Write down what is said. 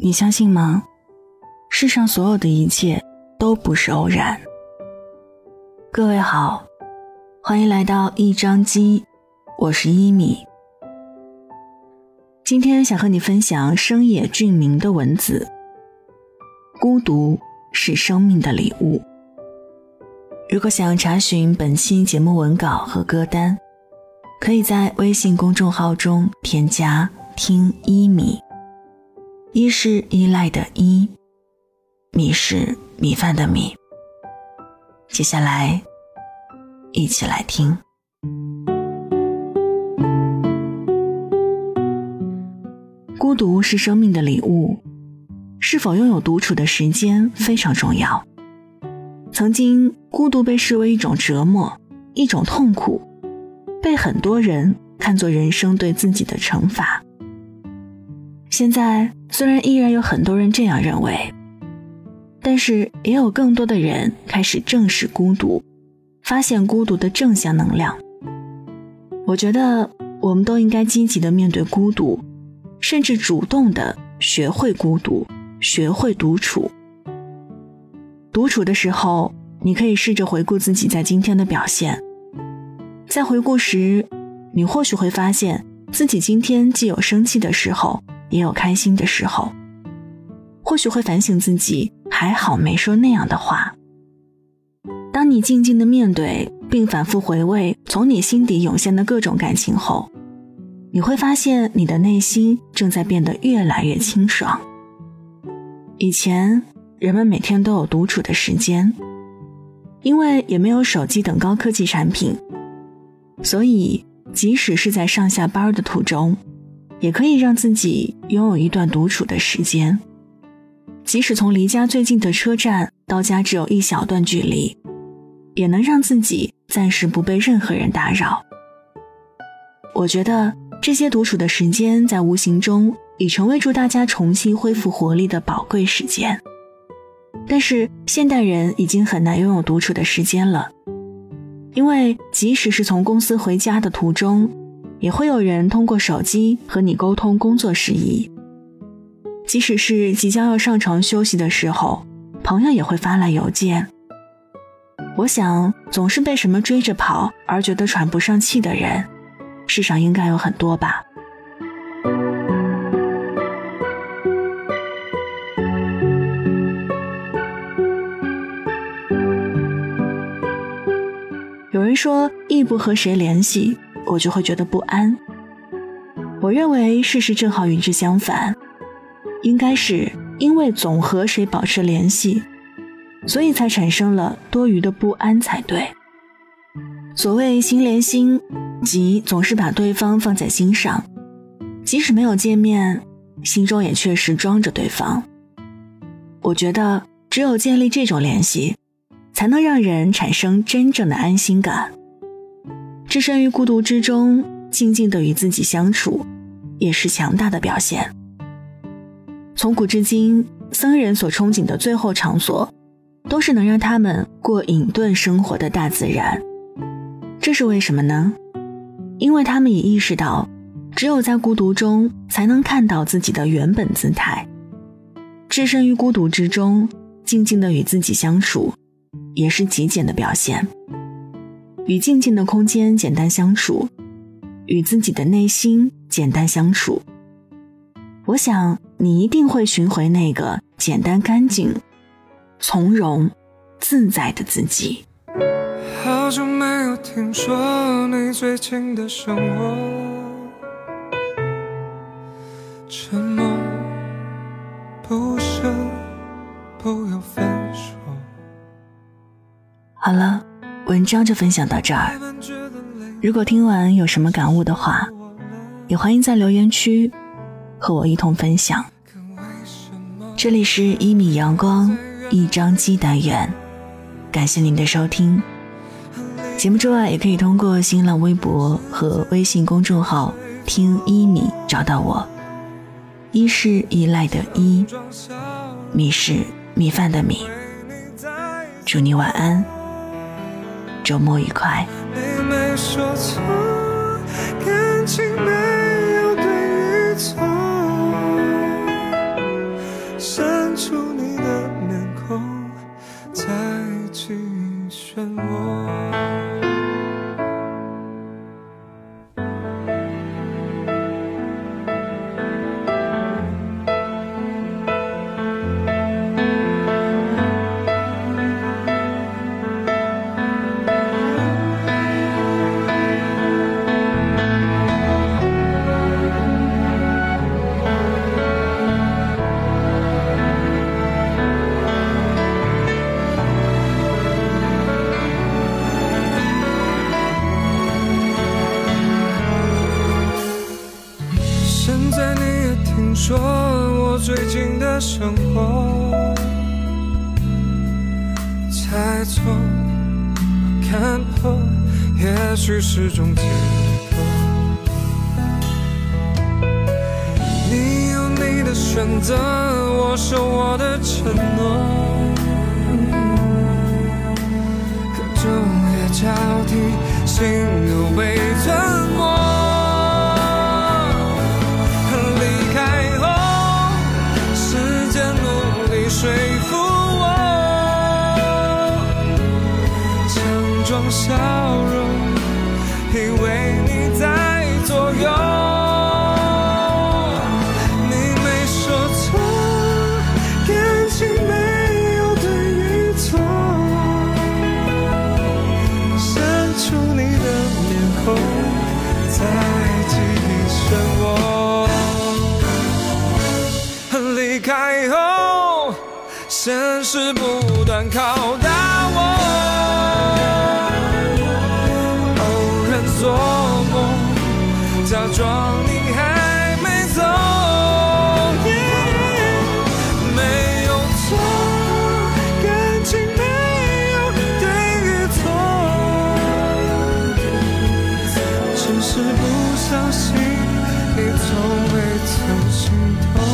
你相信吗？世上所有的一切都不是偶然。各位好，欢迎来到一张机，我是一米。今天想和你分享生野俊明的文字。孤独是生命的礼物。如果想要查询本期节目文稿和歌单，可以在微信公众号中添加“听一米”。一是依赖的依，米是米饭的米。接下来，一起来听。孤独是生命的礼物，是否拥有独处的时间非常重要。曾经，孤独被视为一种折磨，一种痛苦，被很多人看作人生对自己的惩罚。现在虽然依然有很多人这样认为，但是也有更多的人开始正视孤独，发现孤独的正向能量。我觉得我们都应该积极的面对孤独，甚至主动的学会孤独，学会独处。独处的时候，你可以试着回顾自己在今天的表现，在回顾时，你或许会发现自己今天既有生气的时候。也有开心的时候，或许会反省自己，还好没说那样的话。当你静静的面对，并反复回味从你心底涌现的各种感情后，你会发现你的内心正在变得越来越清爽。以前人们每天都有独处的时间，因为也没有手机等高科技产品，所以即使是在上下班的途中。也可以让自己拥有一段独处的时间，即使从离家最近的车站到家只有一小段距离，也能让自己暂时不被任何人打扰。我觉得这些独处的时间在无形中已成为助大家重新恢复活力的宝贵时间。但是现代人已经很难拥有独处的时间了，因为即使是从公司回家的途中。也会有人通过手机和你沟通工作事宜，即使是即将要上床休息的时候，朋友也会发来邮件。我想，总是被什么追着跑而觉得喘不上气的人，世上应该有很多吧。有人说，一不和谁联系。我就会觉得不安。我认为事实正好与之相反，应该是因为总和谁保持联系，所以才产生了多余的不安才对。所谓心连心，即总是把对方放在心上，即使没有见面，心中也确实装着对方。我觉得只有建立这种联系，才能让人产生真正的安心感。置身于孤独之中，静静的与自己相处，也是强大的表现。从古至今，僧人所憧憬的最后场所，都是能让他们过隐遁生活的大自然。这是为什么呢？因为他们已意识到，只有在孤独中，才能看到自己的原本姿态。置身于孤独之中，静静的与自己相处，也是极简的表现。与静静的空间简单相处，与自己的内心简单相处。我想你一定会寻回那个简单、干净、从容、自在的自己。好久没有听说你最近的生活，章就分享到这儿。如果听完有什么感悟的话，也欢迎在留言区和我一同分享。这里是一米阳光一张机单元，感谢您的收听。节目之外，也可以通过新浪微博和微信公众号“听一米”找到我。一是依赖的依，米是米饭的米。祝你晚安。周末愉快，妹没说错，感情没有对与错，删除你的面孔，再继续漩涡。最近的生活猜错、看破，也许是种解脱。你有你的选择，我守我的承诺，可昼夜交替，心又被吞笑容，因为你在左右。你没说错，感情没有对与错，删除你的面孔，在记忆漩涡。离开后，现实不断拷打是不相信你从未曾心痛。